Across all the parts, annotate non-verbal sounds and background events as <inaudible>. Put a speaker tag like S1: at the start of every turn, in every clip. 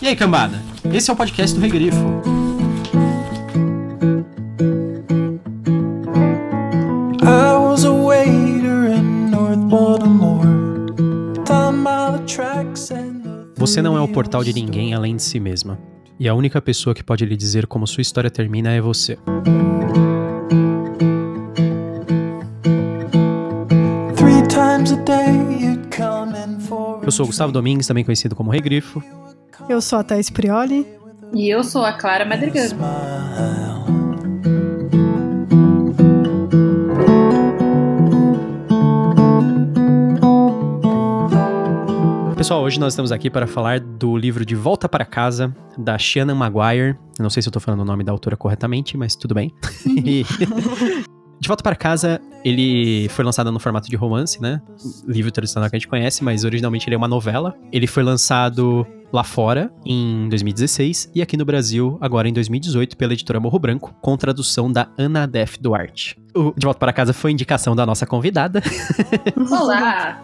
S1: E aí, cambada? Esse é o podcast do Regrifo. Você não é o portal de ninguém além de si mesma. E a única pessoa que pode lhe dizer como sua história termina é você. Eu sou o Gustavo Domingues, também conhecido como Regrifo.
S2: Eu sou a Thaís Prioli.
S3: E eu sou a Clara Madrigano.
S1: Pessoal, hoje nós estamos aqui para falar do livro De Volta para Casa, da Shannon Maguire. Eu não sei se eu tô falando o nome da autora corretamente, mas tudo bem. <laughs> De Volta para Casa, ele foi lançado no formato de romance, né? Livro tradicional que a gente conhece, mas originalmente ele é uma novela. Ele foi lançado lá fora em 2016 e aqui no Brasil agora em 2018 pela editora Morro Branco, com tradução da Ana Def Duarte. O De Volta para Casa foi indicação da nossa convidada.
S3: Olá!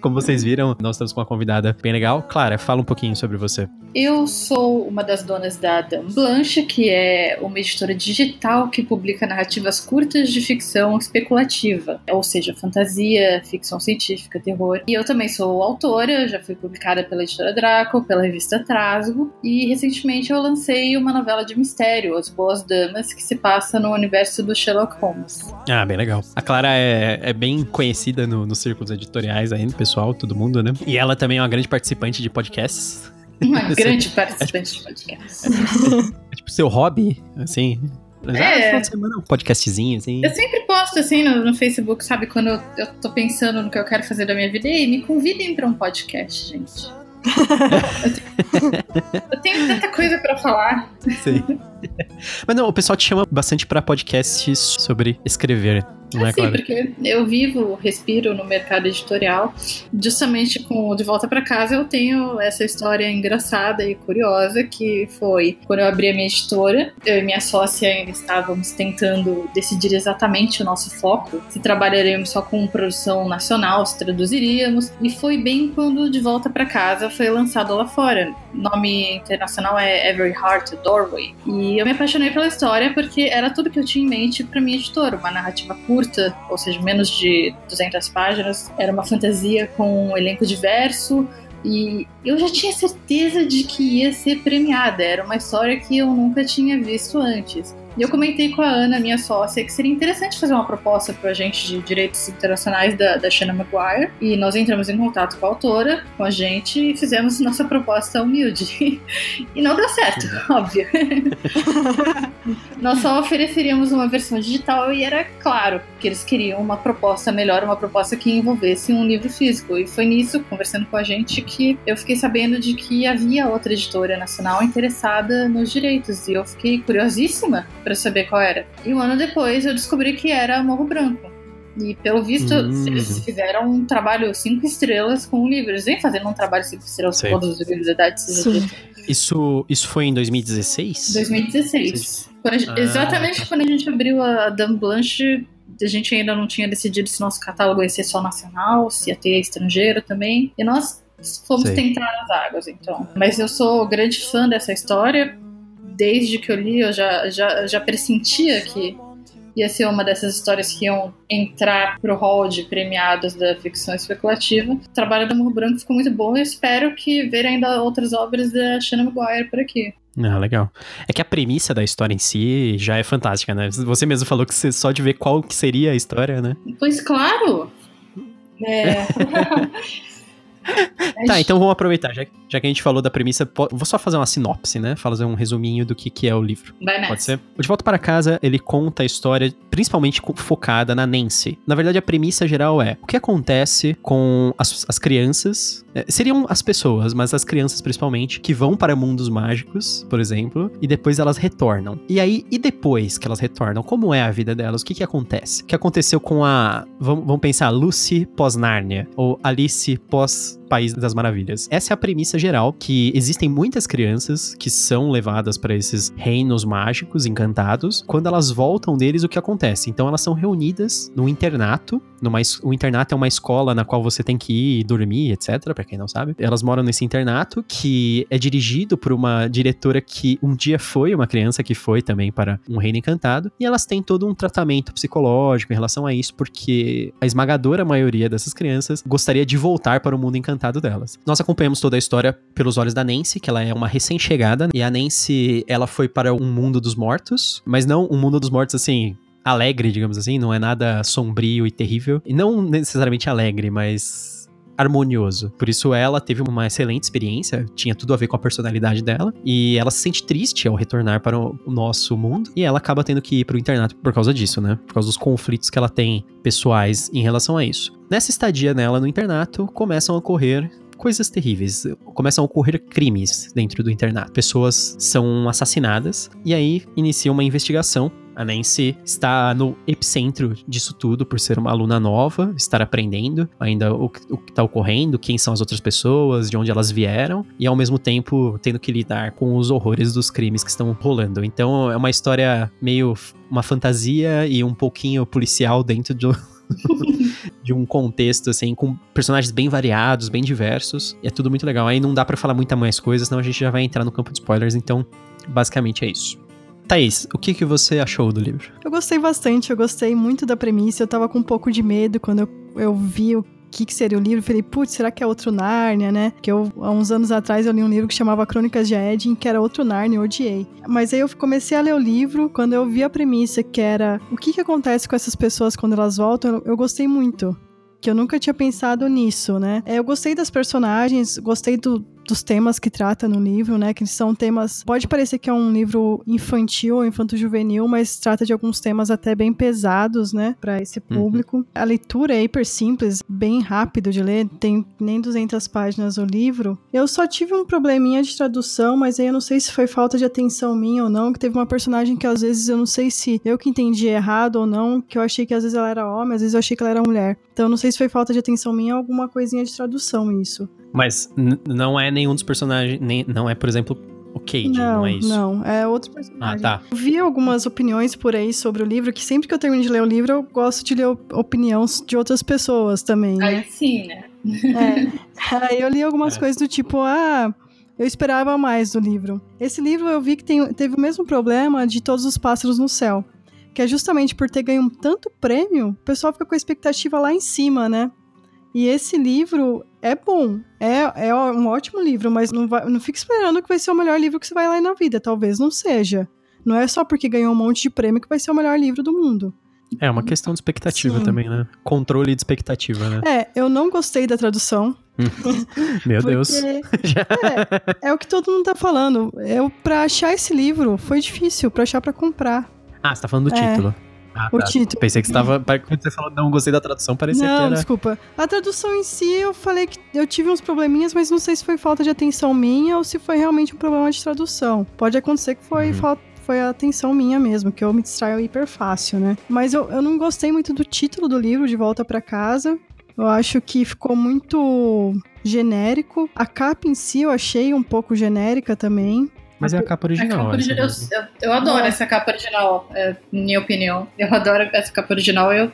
S1: Como vocês viram, nós estamos com uma convidada bem legal. Clara, fala um pouquinho sobre você.
S3: Eu sou uma das donas da Dame Blanche, que é uma editora digital que publica narrativas curtas de ficção especulativa, ou seja, fantasia, ficção científica, terror. E eu também sou autora, já fui publicada pela editora Draco, pela revista Trasgo, e recentemente eu lancei uma novela de mistério, As Boas Damas, que se passa no universo do Sherlock
S1: Ah, bem legal. A Clara é, é bem conhecida no- nos círculos editoriais aí, no pessoal, todo mundo, né? E ela também é uma grande participante de podcasts.
S3: Uma grande participante de podcast.
S1: É tipo seu hobby, assim.
S3: É.
S1: Ah, final de semana, um podcastzinho, assim.
S3: Eu sempre posto assim no, no Facebook, sabe? Quando eu, eu tô pensando no que eu quero fazer da minha vida. Ei, me convidem pra um podcast, gente. Eu, tenho, tanta coisa pra falar.
S1: Sim. Mas não, o pessoal te chama bastante pra podcasts sobre escrever, não é,
S3: Assim,
S1: Clara?
S3: porque eu vivo, respiro no mercado editorial. Justamente com o De Volta pra Casa, eu tenho essa história engraçada e curiosa que foi quando eu abri a minha editora. Eu e minha sócia ainda estávamos tentando decidir exatamente o nosso foco. Se trabalharemos só com produção nacional, se traduziríamos. E foi bem quando De Volta pra Casa foi lançado lá fora. O nome internacional é Every Heart Doorway. E eu me apaixonei pela história porque era tudo que eu tinha em mente para minha editora, uma narrativa curta, ou seja, menos de 200 páginas. Era uma fantasia com um elenco diverso e eu já tinha certeza de que ia ser premiada. Era uma história que eu nunca tinha visto antes. E eu comentei com a Ana, minha sócia, que seria interessante fazer uma proposta para a gente de direitos internacionais da, da Shannon Maguire. E nós entramos em contato com a autora, com a gente, e fizemos nossa proposta humilde. <laughs> e não deu certo, óbvio. <laughs> Nós só ofereceríamos uma versão digital e era claro que eles queriam uma proposta melhor, uma proposta que envolvesse um livro físico. E foi nisso, conversando com a gente, que eu fiquei sabendo de que havia outra editora nacional interessada nos direitos. E eu fiquei curiosíssima para saber qual era. E um ano depois eu descobri que era Morro Branco. E pelo visto,
S1: Hum.
S3: eles fizeram um trabalho cinco estrelas com o livro. Eles vêm fazendo um trabalho cinco estrelas
S1: Sei.
S3: com todos os livros da idade,
S2: Sim.
S3: dito.
S1: Isso, isso foi em 2016?
S3: 2016. Quando a gente-
S1: Ah,
S3: exatamente
S1: tá.
S3: quando a gente abriu a Dame Blanche, a gente ainda não tinha decidido se nosso catálogo ia ser só nacional, se ia ter estrangeiro também. E nós fomos
S1: Sei.
S3: tentar as águas, então. Mas eu sou grande fã dessa história. Desde que eu li, eu já, já, já pressentia que ia ser uma dessas histórias que iam entrar pro hall de premiados da ficção especulativa. O trabalho do Morro Branco ficou muito bom e eu espero que ver ainda outras obras da Shannon Maguire por aqui.
S1: Ah, legal. É que a premissa da história em si já é fantástica, né? Você mesmo falou que você só de ver qual que seria a história, né?
S3: Pois claro. É. <laughs>
S1: Tá, então vamos aproveitar. Já, já que a gente falou da premissa, vou só fazer uma sinopse, né? Fazer um resuminho do que, que é o livro.
S3: Vai nessa.
S1: Pode ser? O De Volta para Casa, ele conta a história principalmente focada na Nancy. Na verdade, a premissa geral é o que acontece com as, as crianças. é, seriam as pessoas, mas as crianças principalmente, que vão para mundos mágicos, por exemplo, e depois elas retornam. E aí, e depois que elas retornam, como é a vida delas? O que que acontece? O que aconteceu com a. Vamos, vamos pensar, Lucy pós-Nárnia, ou Alice pós País das Maravilhas. Essa é a premissa geral que existem muitas crianças que são levadas para esses reinos mágicos, encantados. Quando elas voltam deles, o que acontece? Então elas são reunidas no internato. Numa, o internato é uma escola na qual você tem que ir dormir, etc. Pra quem não sabe. Elas moram nesse internato que é dirigido por uma diretora que um dia foi uma criança que foi também para um reino encantado. E elas têm todo um tratamento psicológico em relação a isso, porque a esmagadora maioria dessas crianças gostaria de voltar para o mundo encantado delas. Nós acompanhamos toda a história pelos olhos da Nancy, que ela é uma recém-chegada, e a Nancy, ela foi para um mundo dos mortos, mas não um mundo dos mortos assim, alegre, digamos assim, não é nada sombrio e terrível. E não necessariamente alegre, mas harmonioso. Por isso ela teve uma excelente experiência, tinha tudo a ver com a personalidade dela, e ela se sente triste ao retornar para o nosso mundo, e ela acaba tendo que ir para o internato por causa disso, né? Por causa dos conflitos que ela tem pessoais em relação a isso. Nessa estadia nela no internato, começam a ocorrer coisas terríveis. Começam a ocorrer crimes dentro do internato. Pessoas são assassinadas e aí inicia uma investigação. A Nancy está no epicentro disso tudo por ser uma aluna nova, estar aprendendo ainda o, que- o que está ocorrendo, quem são as outras pessoas, de onde elas vieram, e ao mesmo tempo tendo que lidar com os horrores dos crimes que estão rolando. Então é uma história meio uma fantasia e um pouquinho policial dentro do, <laughs> de um contexto, assim, com personagens bem variados, bem diversos. É tudo muito legal. Aí não dá pra falar muita mais coisas, senão a gente já vai entrar no campo de spoilers. Então, basicamente é isso. Thaís, o que, que você achou do livro?
S2: Eu gostei bastante, eu gostei muito da premissa. Eu tava com um pouco de medo quando eu, eu vi o que, que seria o livro. Falei, putz, será que é outro Nárnia, né? Que eu, há uns anos atrás, eu li um livro que chamava Crônicas de Edding, que era outro Nárnia, eu odiei. Mas aí eu comecei a ler o livro, quando eu vi a premissa, que era o que, que acontece com essas pessoas quando elas voltam, eu, eu gostei muito. Que eu nunca tinha pensado nisso, né? É, Eu gostei das personagens, gostei do, dos temas que trata no livro, né? Que são temas. Pode parecer que é um livro infantil ou infanto-juvenil, mas trata de alguns temas até bem pesados, né? Pra esse público. A leitura é hiper simples, bem rápido de ler, tem nem 200 páginas o livro. Eu só tive um probleminha de tradução, mas aí eu não sei se foi falta de atenção minha ou não, que teve uma personagem que às vezes eu não sei se eu que entendi errado ou não, que eu achei que às vezes ela era homem, às vezes eu achei que ela era mulher. Então eu não sei se foi falta de atenção minha ou alguma coisinha de tradução isso.
S1: Mas não é nenhum dos personagens. Nem, não é, por exemplo, o Cade, não,
S2: não,
S1: é isso?
S2: não, é outro
S1: Ah,
S2: personagem.
S1: tá.
S2: Eu vi algumas opiniões por aí sobre o livro, que sempre que eu termino de ler o livro, eu gosto de ler op- opinião de outras pessoas também, né?
S3: Aí sim, né?
S2: É. Aí eu li algumas
S1: É.
S2: coisas do tipo, ah, eu esperava mais do livro. Esse livro eu vi que tem- teve o mesmo problema de Todos os Pássaros no Céu. Que é justamente por ter ganho tanto prêmio, o pessoal fica com a expectativa lá em cima, né? E esse livro é bom, é, é um ótimo livro, mas não, vai, não fica esperando que vai ser o melhor livro que você vai ler na vida. Talvez não seja. Não é só porque ganhou um monte de prêmio que vai ser o melhor livro do mundo.
S1: É uma questão de expectativa
S2: Sim.
S1: também, né? Controle de expectativa, né?
S2: É, eu não gostei da tradução. <laughs>
S1: Meu
S2: porque
S1: Deus. <laughs>
S2: É, é o que todo mundo tá falando. Eu, pra achar esse livro, foi difícil pra achar pra comprar.
S1: Ah, você tá falando do
S2: É.
S1: título. Ah,
S2: O
S1: tá.
S2: título.
S1: Pensei que você tava. Quando você falou não gostei da tradução, parecia
S2: não,
S1: que era.
S2: desculpa. A tradução em si, eu falei que eu tive uns probleminhas, mas não sei se foi falta de atenção minha ou se foi realmente um problema de tradução. Pode acontecer que foi
S1: Uhum.
S2: falta. Foi a atenção minha mesmo, que eu me distraio hiper fácil, né? Mas eu, eu não gostei muito do título do livro, De Volta pra Casa. Eu acho que ficou muito genérico. A capa em si eu achei um pouco genérica também.
S1: Mas é a capa
S3: A
S1: original.
S3: capa
S1: essa
S3: original- eu, eu, eu adoro
S2: É.
S3: essa capa original, é, minha opinião. Eu adoro essa capa original. Eu,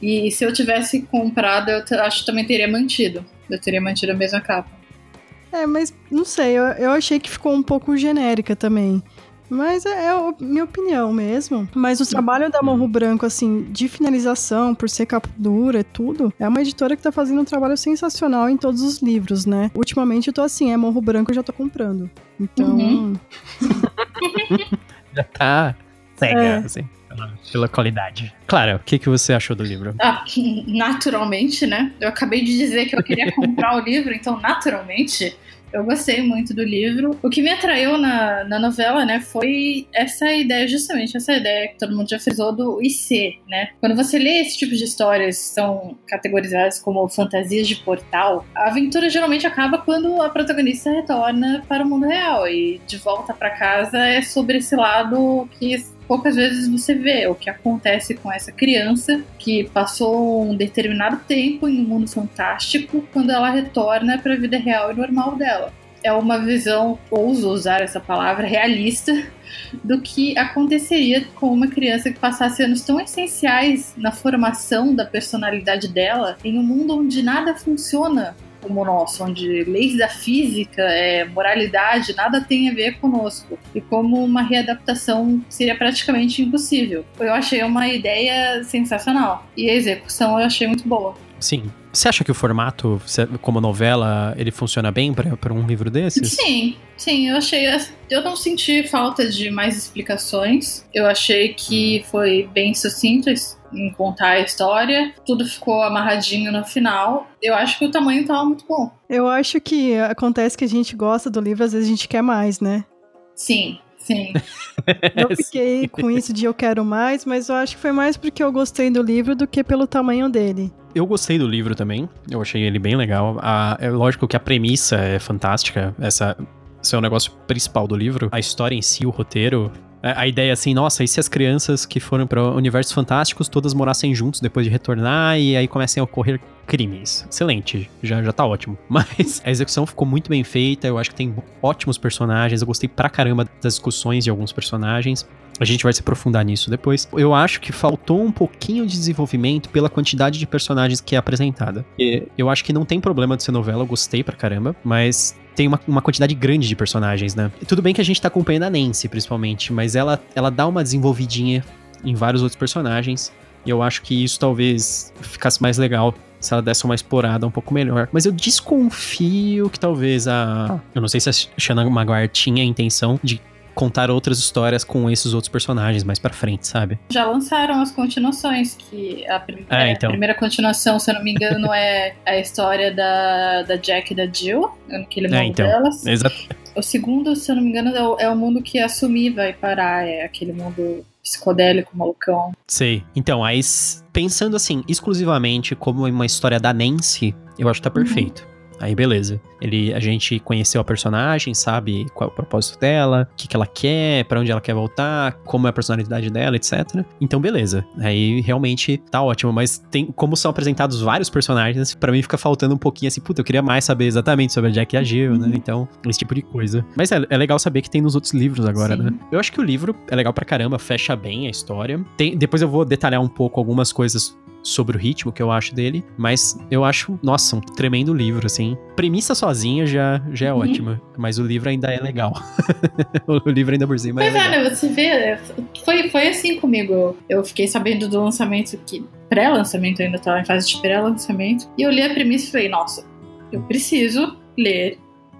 S3: e se eu tivesse comprado, eu acho que também teria mantido. Eu teria mantido a mesma capa.
S2: É, mas não sei, eu, eu achei que ficou um pouco genérica também. Mas é, é a minha opinião mesmo. Mas o trabalho da Morro Branco, assim, de finalização, por ser capa dura e tudo, é uma editora que tá fazendo um trabalho sensacional em todos os livros, né? Ultimamente eu tô assim, é Morro Branco, eu já tô comprando. Então,
S3: Uhum. <laughs>
S1: Já tá cega,
S2: É.
S1: assim, pela, qualidade. Clara, o que, que você achou do livro?
S3: Ah, naturalmente, né? Eu acabei de dizer que eu queria comprar o livro, então naturalmente eu gostei muito do livro. O que me atraiu na, na novela, né, foi essa ideia, justamente essa ideia que todo mundo já frisou do IC, né? Quando você lê esse tipo de histórias que são categorizadas como fantasias de portal, a aventura geralmente acaba quando a protagonista retorna para o mundo real e de volta para casa é sobre esse lado que poucas vezes você vê o que acontece com essa criança que passou um determinado tempo em um mundo fantástico quando ela retorna para a vida real e normal dela. é uma visão, ouso usar essa palavra, realista do que aconteceria com uma criança que passasse anos tão essenciais na formação da personalidade dela em um mundo onde nada funciona como o nosso, onde leis da física, é, moralidade, nada tem a ver conosco. E como uma readaptação seria praticamente impossível. Eu achei uma ideia sensacional. E a execução eu achei muito boa.
S1: Sim. Você acha que o formato, como novela, ele funciona bem pra um livro desses?
S3: Sim, sim, eu achei. Eu não senti falta de mais explicações. Eu achei que foi bem sucinto em contar a história. Tudo ficou amarradinho no final. Eu acho que o tamanho tava muito bom.
S2: Eu acho que acontece que a gente gosta do livro, às vezes a gente quer mais, né?
S3: Sim, sim. <laughs>
S2: Eu fiquei com isso de eu quero mais, mas eu acho que foi mais porque eu gostei do livro do que pelo tamanho dele.
S1: Eu gostei do livro também. Eu achei ele bem legal. A- é lógico que a premissa é fantástica. Essa, esse é o negócio principal do livro. A história em si, o roteiro. A ideia é assim, nossa, e se as crianças que foram para universos fantásticos todas morassem juntos depois de retornar e aí comecem a ocorrer crimes? Excelente, já, já tá ótimo. <laughs> Mas a execução ficou muito bem feita, eu acho que tem ótimos personagens, eu gostei pra caramba das discussões de alguns personagens. A gente vai se aprofundar nisso depois. Eu acho que faltou um pouquinho de desenvolvimento pela quantidade de personagens que é apresentada. E eu acho que não tem problema de ser novela, eu gostei pra caramba, mas tem uma, uma quantidade grande de personagens, né? Tudo bem que a gente tá acompanhando a Nancy, principalmente, mas ela, ela dá uma desenvolvidinha em vários outros personagens. E eu acho que isso talvez ficasse mais legal se ela desse uma explorada um pouco melhor. Mas eu desconfio que talvez a. Eu não sei se a Shannon Maguire tinha a intenção de contar outras histórias com esses outros personagens mais pra frente, sabe?
S3: Já lançaram as continuações, que a primeira,
S1: É, então.
S3: a primeira continuação, se eu não me engano, é a história da, da Jack e da Jill, aquele mundo
S1: É, então.
S3: delas.
S1: Exato.
S3: O segundo, se eu não me engano, é o, é o mundo que a Sumi vai parar, é aquele mundo psicodélico, malucão.
S1: Sei. Então, aí, pensando assim, exclusivamente como uma história da Nancy, eu acho que tá perfeito. Aí, beleza. Ele, a gente conheceu a personagem, sabe qual é o propósito dela, o que, que ela quer, pra onde ela quer voltar, como é a personalidade dela, etc. Então, beleza. Aí, realmente, tá ótimo. Mas tem, como são apresentados vários personagens, pra mim fica faltando um pouquinho assim, puta, eu queria mais saber exatamente sobre a Jack e a Jill, né? Então, esse tipo de coisa. Mas é, é legal saber que tem nos outros livros agora,
S3: Sim.
S1: né? Eu acho que o livro é legal pra caramba, fecha bem a história. Tem, depois eu vou detalhar um pouco algumas coisas sobre o ritmo que eu acho dele, mas eu acho, nossa, um tremendo livro, assim. Premissa sozinha já, já é
S3: Uhum.
S1: ótima, mas o livro ainda é legal. <laughs> o livro ainda por cima é
S3: Pois é,
S1: legal.
S3: né? Você vê, foi, foi assim comigo. Eu fiquei sabendo do lançamento, que pré-lançamento ainda tava em fase de pré-lançamento, e eu li a premissa e falei, nossa, eu preciso ler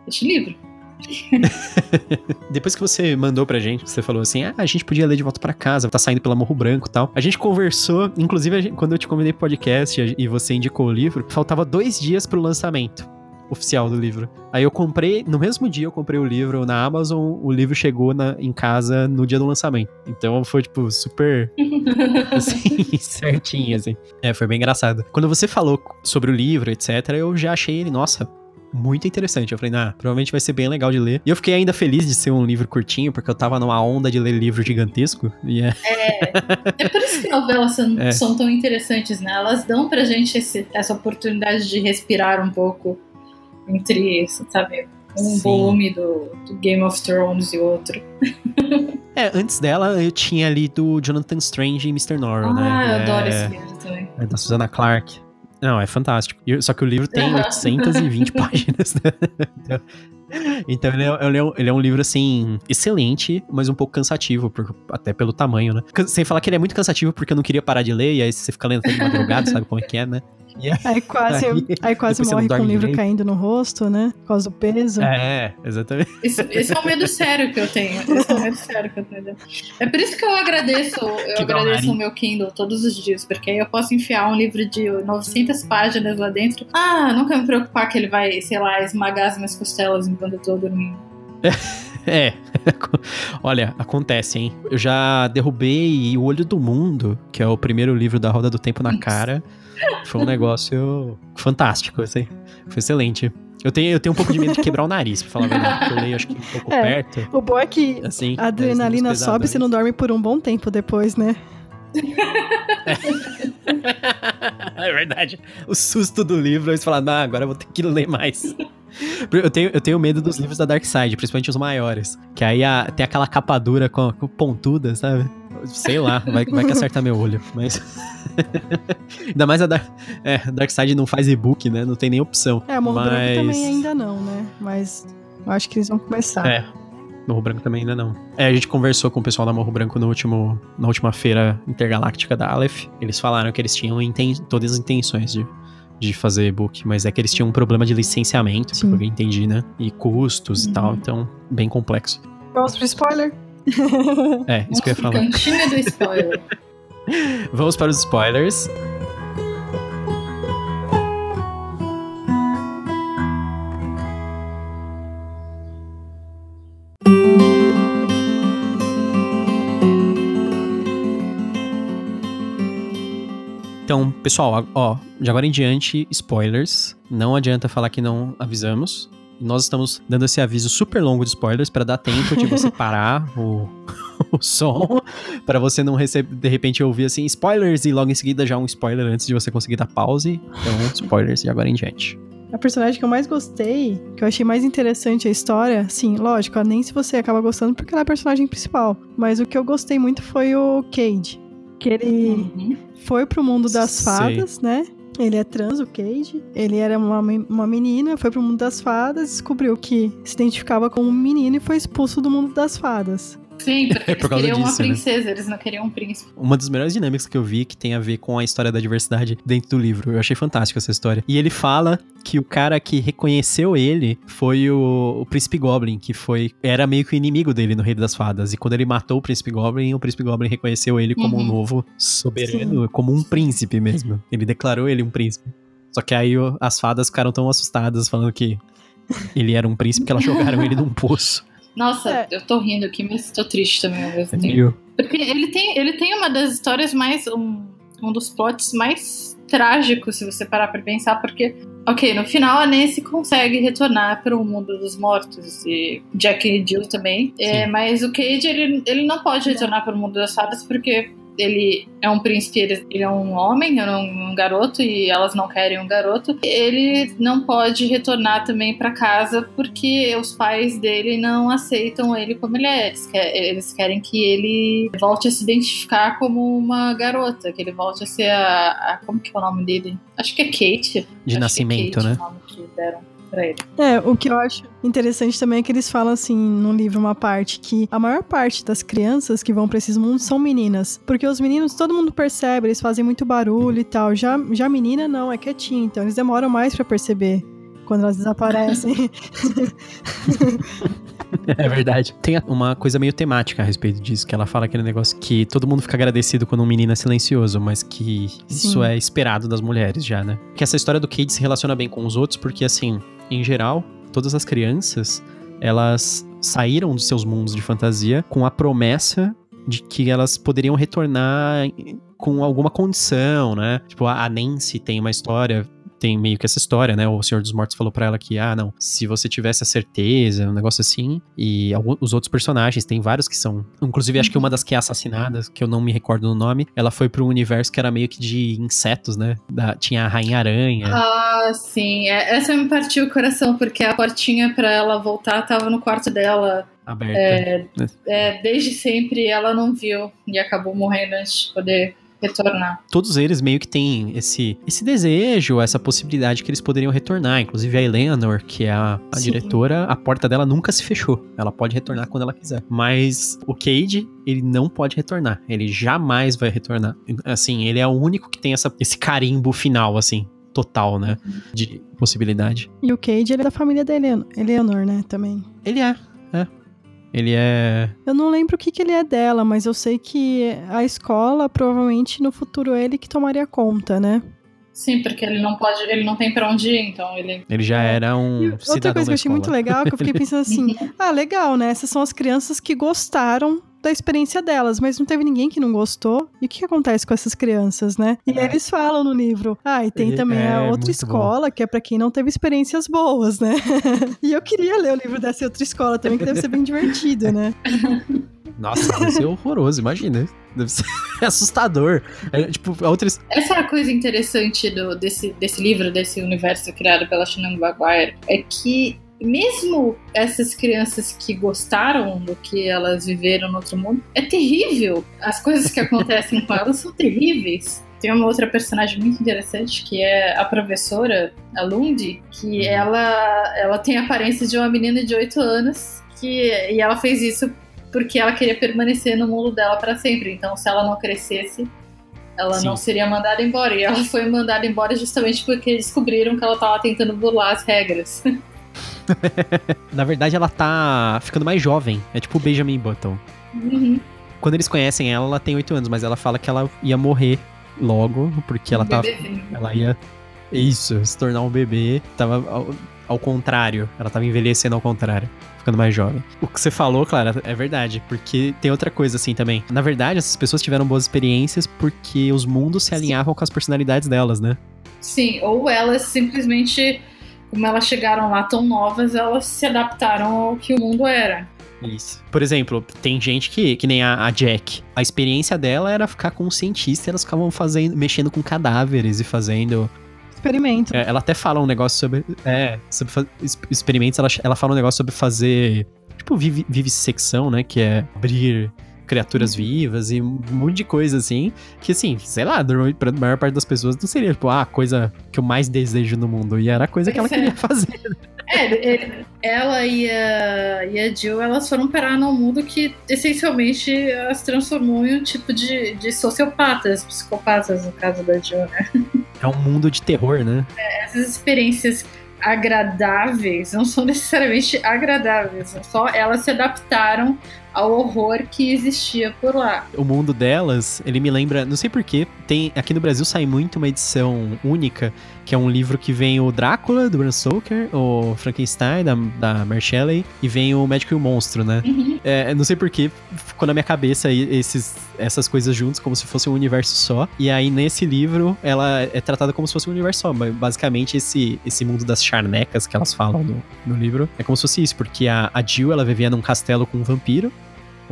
S3: este livro. <laughs>
S1: Depois que você mandou pra gente, você falou assim: ah, a gente podia ler de volta pra casa, tá saindo pela Morro Branco e tal. A gente conversou, inclusive quando eu te convidei pro podcast e você indicou o livro, faltava dois dias pro lançamento oficial do livro. Aí eu comprei, no mesmo dia eu comprei o livro na Amazon, o livro chegou na- em casa no dia do lançamento. Então foi, tipo, super <laughs> assim, certinho, assim. É, foi bem engraçado. Quando você falou sobre o livro, etc., eu já achei ele, nossa, muito interessante. Eu falei, nah, provavelmente vai ser bem legal de ler. E eu fiquei ainda feliz de ser um livro curtinho, porque eu tava numa onda de ler livro gigantesco. E é.
S3: É por isso que novelas são, <laughs>
S1: É.
S3: são tão interessantes, né? Elas dão pra gente esse- essa oportunidade de respirar um pouco entre, sabe, um
S1: Sim.
S3: volume do, do Game of Thrones e outro. <laughs>
S1: É, antes dela eu tinha lido Jonathan Strange e Mr. Norrell, né?
S3: ah, eu
S1: É-
S3: adoro esse livro também.
S1: É da Susana Clark. Não, é fantástico. E- Só que o livro tem 820 <laughs> páginas. né? Então, então ele, é, ele é um- ele é um livro, assim, excelente, mas um pouco cansativo, por- até pelo tamanho, né? Sem falar que ele é muito cansativo porque eu não queria parar de ler, e aí você fica lendo até de madrugada, sabe como é que é, né? Aí-
S2: quase,
S1: Aí-
S2: aí quase morre com o livro
S1: direito.
S2: caindo no rosto, né? Por causa do peso.
S1: É, exatamente.
S3: Esse, esse é um medo sério que eu tenho. Esse é um medo sério que eu tenho. É por isso que eu agradeço, eu
S1: Que
S3: agradeço o meu Kindle todos os dias, porque aí eu posso enfiar um livro de 900 páginas lá dentro. Ah, nunca me preocupar que ele vai, sei lá, esmagar as minhas costelas enquanto eu tô dormindo. <laughs>
S1: É. <laughs> Olha, acontece, hein? Eu já derrubei O Olho do Mundo, que é o primeiro livro da Roda do Tempo na cara. Foi um negócio fantástico, assim. Foi excelente. Eu tenho, eu tenho um pouco de medo de quebrar o nariz, pra falar a verdade, porque eu leio acho que um pouco
S2: É.
S1: perto.
S2: O bom é que
S1: Assim,
S2: a adrenalina sobe e você não dorme por um bom tempo depois, né? <laughs>
S1: é verdade. O susto do livro, eles falam, não, agora eu vou ter que ler mais. Eu tenho, eu tenho medo dos livros da Dark Side, principalmente os maiores. Que aí a- tem aquela capa dura com, com pontuda, sabe? Sei lá, vai, vai que acerta meu olho. Mas. <laughs> Ainda mais a Dark, é, a Dark Side não faz e-book, né? Não tem nem opção.
S2: É, Morro
S1: mas...
S2: Branco também ainda não, né? Mas eu acho que eles vão começar.
S1: É. Morro Branco também ainda não. É, a gente conversou com o pessoal da Morro Branco no último, na última feira intergaláctica da Aleph. Eles falaram que eles tinham inten- todas as intenções de, de fazer e-book, mas é que eles tinham um problema de licenciamento,
S2: Sim.
S1: pelo que eu entendi, né? E custos e
S3: Uhum.
S1: tal, então, bem complexo.
S2: Vamos pro spoiler?
S1: É, isso que eu ia falar.
S3: Cantinho do spoiler. <laughs>
S1: Vamos para os spoilers. Então, pessoal, ó, de agora em diante, spoilers. Não adianta falar que não avisamos. Nós estamos dando esse aviso super longo de spoilers para dar tempo de você <laughs> parar o, o som, para você não receber, de repente, ouvir assim, spoilers e logo em seguida já um spoiler antes de você conseguir dar pause. Então, spoilers de agora em diante.
S2: A personagem que eu mais gostei, que eu achei mais interessante a história, sim, lógico, nem se você acaba gostando porque ela é a personagem principal. Mas o que eu gostei muito foi o Cade. Que ele
S3: Uhum.
S2: foi pro mundo das
S1: Sei.
S2: fadas, né? Ele é trans, o Cade. Ele era uma, uma menina, foi pro mundo das fadas, descobriu que se identificava como um menino e foi expulso do mundo das fadas.
S3: Sim, porque <laughs>
S1: É por
S3: eles queriam uma
S1: disso, né?
S3: princesa, eles não queriam um príncipe.
S1: Uma das melhores dinâmicas que eu vi que tem a ver com a história da diversidade dentro do livro. Eu achei fantástico essa história. E ele fala que o cara que reconheceu ele foi o, o Príncipe Goblin, que foi era meio que o inimigo dele no Rei das Fadas. E quando ele matou o Príncipe Goblin, o Príncipe Goblin reconheceu ele como um
S3: Uhum.
S1: novo soberano, como um príncipe mesmo. Ele declarou ele um príncipe. Só que aí as fadas ficaram tão assustadas falando que ele era um príncipe que elas jogaram ele num poço.
S3: Nossa,
S2: É.
S3: eu tô rindo aqui, mas tô triste também ao mesmo tempo. Porque ele tem, ele tem uma das histórias mais. Um, um dos plots mais trágicos, se você parar pra pensar, porque. Ok, no final a Nancy consegue retornar para o mundo dos mortos e Jack e Jill também. É, mas o Cade, ele, ele não pode retornar para o mundo das fadas porque ele é um príncipe, ele, ele é um homem, é um, um garoto e elas não querem um garoto. Ele não pode retornar também para casa porque os pais dele não aceitam ele como ele é. Eles, quer- eles querem que ele volte a se identificar como uma garota, que ele volte a ser a. a- como que é o nome dele? Acho que é Kate.
S1: De
S3: Acho é
S1: nascimento,
S3: Kate
S1: né?
S3: o nome que deram pra ele.
S2: É, o que eu acho interessante também é que eles falam assim no livro uma parte que a maior parte das crianças que vão pra esses mundos são meninas, porque os meninos todo mundo percebe, eles fazem muito barulho e tal. Já já a menina não, é quietinha, então eles demoram mais pra perceber quando elas desaparecem.
S1: É verdade. Tem uma coisa meio temática a respeito disso, que ela fala aquele negócio que todo mundo fica agradecido quando um menino é silencioso, mas que isso
S2: Sim.
S1: é esperado das mulheres já, né? Que essa história do Cade se relaciona bem com os outros, porque assim, em geral, todas as crianças, elas saíram dos seus mundos de fantasia com a promessa de que elas poderiam retornar com alguma condição, né? Tipo, a Nancy tem uma história tem meio que essa história, né? O Senhor dos Mortos falou pra ela que, ah, não, se você tivesse a certeza, um negócio assim. E algum- os outros personagens, tem vários que são. Inclusive, acho que uma das que é assassinada, que eu não me recordo do nome, ela foi pro universo que era meio que de insetos, né? Da- tinha a Rainha Aranha.
S3: Ah, sim. É, essa me partiu o coração, porque a portinha pra ela voltar tava no quarto dela.
S1: aberta.
S3: É, desde sempre ela não viu e acabou morrendo antes de poder retornar.
S1: Todos eles meio que têm esse, esse desejo, essa possibilidade que eles poderiam retornar. Inclusive a Eleanor, que é a, a diretora, a porta dela nunca se fechou. Ela pode retornar quando ela quiser. Mas o Cade, ele não pode retornar. Ele jamais vai retornar. Assim, ele é o único que tem essa, esse carimbo final, assim, total, né? De possibilidade.
S2: e o Cade, ele é da família da Eleanor, Eleanor, né, também.
S1: Ele é, é. Ele é.
S2: Eu não lembro o que, que ele é dela, mas eu sei que a escola, provavelmente no futuro, ele que tomaria conta, né?
S3: Sim, porque ele não pode, ele não tem pra onde ir, então ele.
S1: Ele já era
S2: E
S1: um
S2: outra
S1: cidadão
S2: coisa que eu achei muito legal, que eu fiquei pensando assim, <laughs> ah, legal, né? Essas são as crianças que gostaram da experiência delas, mas não teve ninguém que não gostou. E o que, acontece com essas crianças, né? E
S1: É.
S2: eles falam no livro, ah, e tem também
S1: é,
S2: a outra
S1: muito bom.
S2: escola, que é pra quem não teve experiências boas, né? <laughs> e eu queria ler o livro dessa outra escola também, que deve ser bem divertido, né? <laughs>
S1: Nossa, deve ser horroroso, imagina. Deve ser <laughs> assustador. É, tipo, outras.
S3: Essa é a coisa interessante do, desse, desse livro, desse universo criado pela Shannon Maguire, é que mesmo essas crianças que gostaram do que elas viveram no outro mundo, é terrível. As coisas que acontecem com elas são terríveis. Tem uma outra personagem muito interessante que é a professora, a Lundi, que ela, ela tem a aparência de uma menina de 8 anos que, e ela fez isso porque ela queria permanecer no mundo dela para sempre. Então, se ela não crescesse, ela
S1: Sim.
S3: não seria mandada embora. E ela foi mandada embora justamente porque descobriram que ela estava tentando burlar as regras. <laughs> <laughs>
S1: Na verdade, ela tá ficando mais jovem. É tipo o Benjamin Button.
S3: Uhum.
S1: Quando eles conhecem ela, ela tem 8 anos, mas ela fala que ela ia morrer logo, porque ela
S3: Um
S1: tava.
S3: bebezinho.
S1: Ela ia. Isso, se tornar um bebê. Tava ao, ao contrário. Ela tava envelhecendo ao contrário. Ficando mais jovem. O que você falou, Clara, é verdade. Porque tem outra coisa assim também. Na verdade, essas pessoas tiveram boas experiências porque os mundos se
S3: Sim.
S1: alinhavam com as personalidades delas, né?
S3: Sim, ou elas simplesmente, como elas chegaram lá tão novas, elas se adaptaram ao que o mundo era.
S1: Isso. Por exemplo, tem gente que, que nem a, a Jack. A experiência dela era ficar com um cientista e elas ficavam fazendo, mexendo com cadáveres e fazendo.
S2: Experimento.
S1: É, ela até fala um negócio sobre. É, sobre experimentos. Ela, ela fala um negócio sobre fazer. Tipo, vivi, vivissecção, né? Que é abrir criaturas vivas e um monte de coisa assim. Que assim, sei lá, normalmente pra maior parte das pessoas não seria, tipo, ah, a coisa que eu mais desejo no mundo. E era a coisa que ela
S3: é.
S1: queria fazer.
S3: É, ela e a, e a Jill, elas foram parar num mundo que essencialmente as transformou em um tipo de, de sociopatas, psicopatas, no caso da Jill, né?
S1: É um mundo de terror, né?
S3: Essas experiências agradáveis não são necessariamente agradáveis, só elas se adaptaram ao horror que existia por lá.
S1: o mundo delas, ele me lembra, não sei porquê, tem aqui no Brasil sai muito uma edição única, que é um livro que vem o Drácula do Bram Stoker, o Frankenstein da, da Mary Shelley e vem o Médico e o Monstro, né?
S3: Uhum.
S1: É, não sei porquê, ficou na minha cabeça esses, essas coisas juntas como se fosse um universo só. E aí nesse livro ela é tratada como se fosse um universo só, mas basicamente esse, esse mundo das charnecas que elas falam no, no livro é como se fosse isso, porque a, a Jill ela vivia num castelo com um vampiro.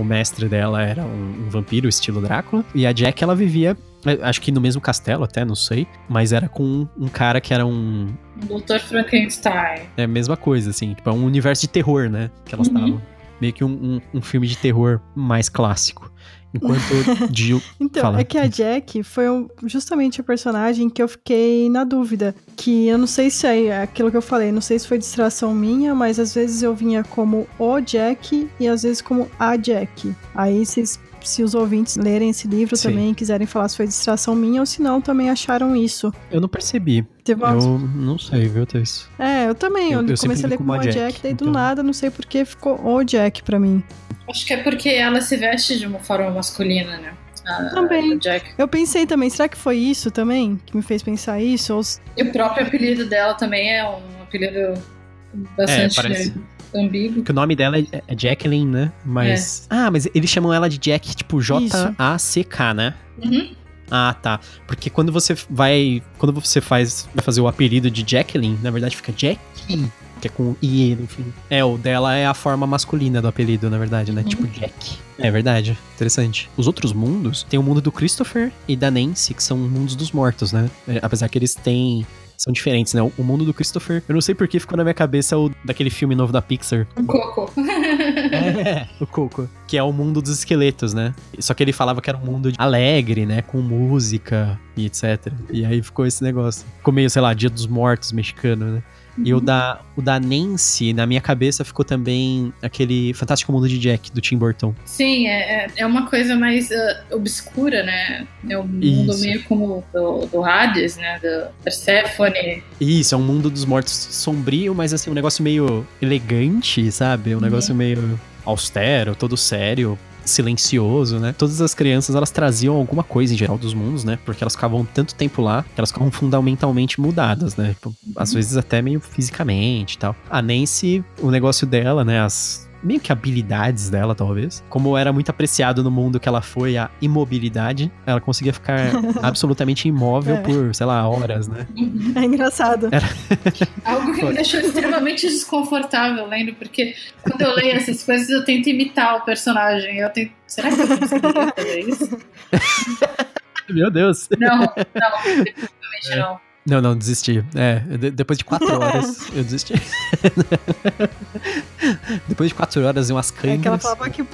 S1: O mestre dela era um, um vampiro, estilo Drácula. E a Jack, ela vivia, eh, acho que no mesmo castelo até, não sei. Mas era com um, um cara que era um.
S3: Dr. Frankenstein.
S1: É a mesma coisa, assim. Tipo, é um universo de terror, né? Que elas
S3: Uhum.
S1: estavam. Meio que um, um, um filme de terror mais clássico. Enquanto <laughs> Jill.
S2: Então,
S1: Fala.
S2: é que a Jack foi um- justamente a personagem que eu fiquei na dúvida. Que eu não sei se é aquilo que eu falei, não sei se foi distração minha, mas às vezes eu vinha como o Jack e às vezes como a Jack. Aí vocês. Se os ouvintes lerem esse livro
S1: Sim.
S2: também quiserem falar se foi distração minha ou se não, também acharam isso.
S1: Eu não percebi.
S2: Teve uma...
S1: Eu não sei, viu, Thaís?
S2: É, eu também. Eu,
S1: Eu-
S2: comecei a ler
S1: como
S2: como
S1: Jack,
S2: Jack, daí do
S1: então.
S2: nada, não sei por que ficou o Jack pra mim.
S3: Acho que é porque ela se veste de uma forma masculina, né? A,
S2: Também.
S3: a Jack.
S2: Eu pensei também, será que foi isso também que me fez pensar isso? Ou
S3: E o próprio apelido dela também é um apelido bastante
S1: parece.
S3: ambíguo.
S1: Porque o nome dela é, é Jacqueline, né? Mas. Ah, mas eles chamam ela de Jack, tipo J-A-C-K, né?
S3: Uhum.
S1: Ah, tá. Porque quando você vai. Quando você faz. Vai fazer o apelido de Jacqueline, na verdade fica Jack. Que é com I no fim. É, o dela é a forma masculina do apelido, na verdade, né? Tipo Jack. É verdade. Interessante. Os outros mundos, tem o mundo do Christopher e da Nancy, que são mundos dos mortos, né? É, Apesar que eles têm. São diferentes, né? O mundo do Christopher, eu não sei porque ficou na minha cabeça o daquele filme novo da Pixar.
S3: Um coco. <laughs>
S1: É, o Coco. Que é o mundo dos esqueletos, né? Só que ele falava que era um mundo alegre, né? Com música e etc. E aí ficou esse negócio. Ficou meio, sei lá, Dia dos Mortos mexicano, né? E o da, o da Nancy, na minha cabeça, ficou também aquele Fantástico Mundo de Jack, do Tim Burton.
S3: Sim, é, é- é uma coisa mais ah, obscura, né? É um mundo
S1: Isso.
S3: meio como do, do Hades, né? Do Persephone.
S1: Isso, é um mundo dos mortos sombrio, mas assim, um negócio meio elegante, sabe? Um negócio meio austero, todo sério, silencioso, né? Todas as crianças, elas traziam alguma coisa em geral dos mundos, né? Porque elas ficavam tanto tempo lá que elas ficavam fundamentalmente mudadas, né? Tipo, às vezes até meio fisicamente e tal. A Nancy, o negócio dela, né? As meio que habilidades dela, talvez. Como era muito apreciado no mundo que ela foi a imobilidade, ela conseguia ficar <laughs> absolutamente imóvel
S2: É.
S1: por, sei lá, horas, né?
S2: É engraçado. <laughs>
S3: Algo que me deixou extremamente desconfortável lendo, porque quando eu leio essas coisas eu tento imitar o personagem. Eu tento. Será que eu conseguiria fazer isso? <laughs>
S1: Meu Deus.
S3: Não, não, definitivamente não.
S1: Não, não, desisti. É, de- depois de quatro <laughs> horas, eu desisti. <laughs> depois de quatro horas e umas
S2: É que ela
S1: câimbras.
S2: falava que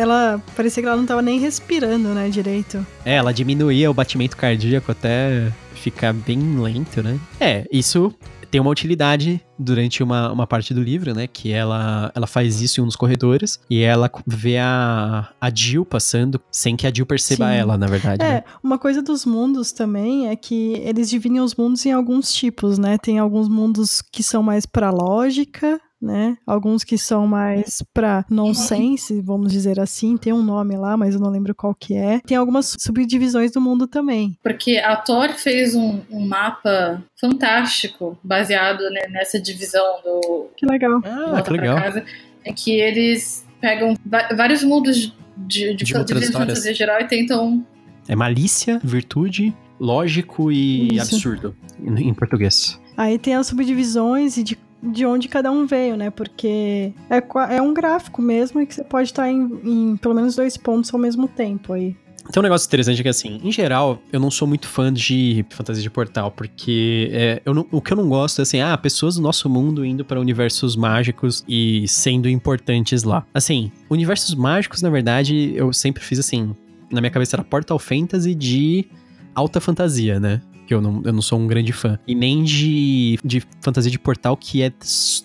S2: ela parecia que ela não tava nem respirando, né, direito.
S1: É, ela diminuía o batimento cardíaco até ficar bem lento, né? É, isso tem uma utilidade durante uma, uma parte do livro, né? Que ela, ela faz isso em um dos corredores e ela vê a, a Jill passando sem que a Jill perceba
S2: Sim.
S1: ela, na verdade. né?
S2: É, uma coisa dos mundos também é que eles dividem os mundos em alguns tipos, né? Tem alguns mundos que são mais pra lógica, né? Alguns que são mais pra nonsense, vamos dizer assim. Tem um nome lá, mas eu não lembro qual que é. Tem algumas subdivisões do mundo também.
S3: Porque a Thor fez um, um mapa fantástico baseado né, nessa divisão do
S2: Que legal.
S1: Ah, que legal.
S3: Casa, em que eles pegam vários mundos de, de,
S1: De
S3: de
S1: histórias.
S3: fantasia geral e tentam.
S1: É malícia, virtude, lógico e
S2: Isso.
S1: absurdo, em, em português.
S2: Aí tem as subdivisões e de, de onde cada um veio, né? Porque é, é um gráfico mesmo e que você pode estar em, em pelo menos dois pontos ao mesmo tempo aí.
S1: Tem um negócio interessante que, assim, em geral, eu não sou muito fã de fantasia de portal, porque é, eu não- o que eu não gosto é, assim, ah, pessoas do nosso mundo indo para universos mágicos e sendo importantes lá. Assim, universos mágicos, na verdade, eu sempre fiz, assim, na minha cabeça era Portal Fantasy de alta fantasia, né? Que eu não, eu não sou um grande fã. E nem de, de fantasia de portal que é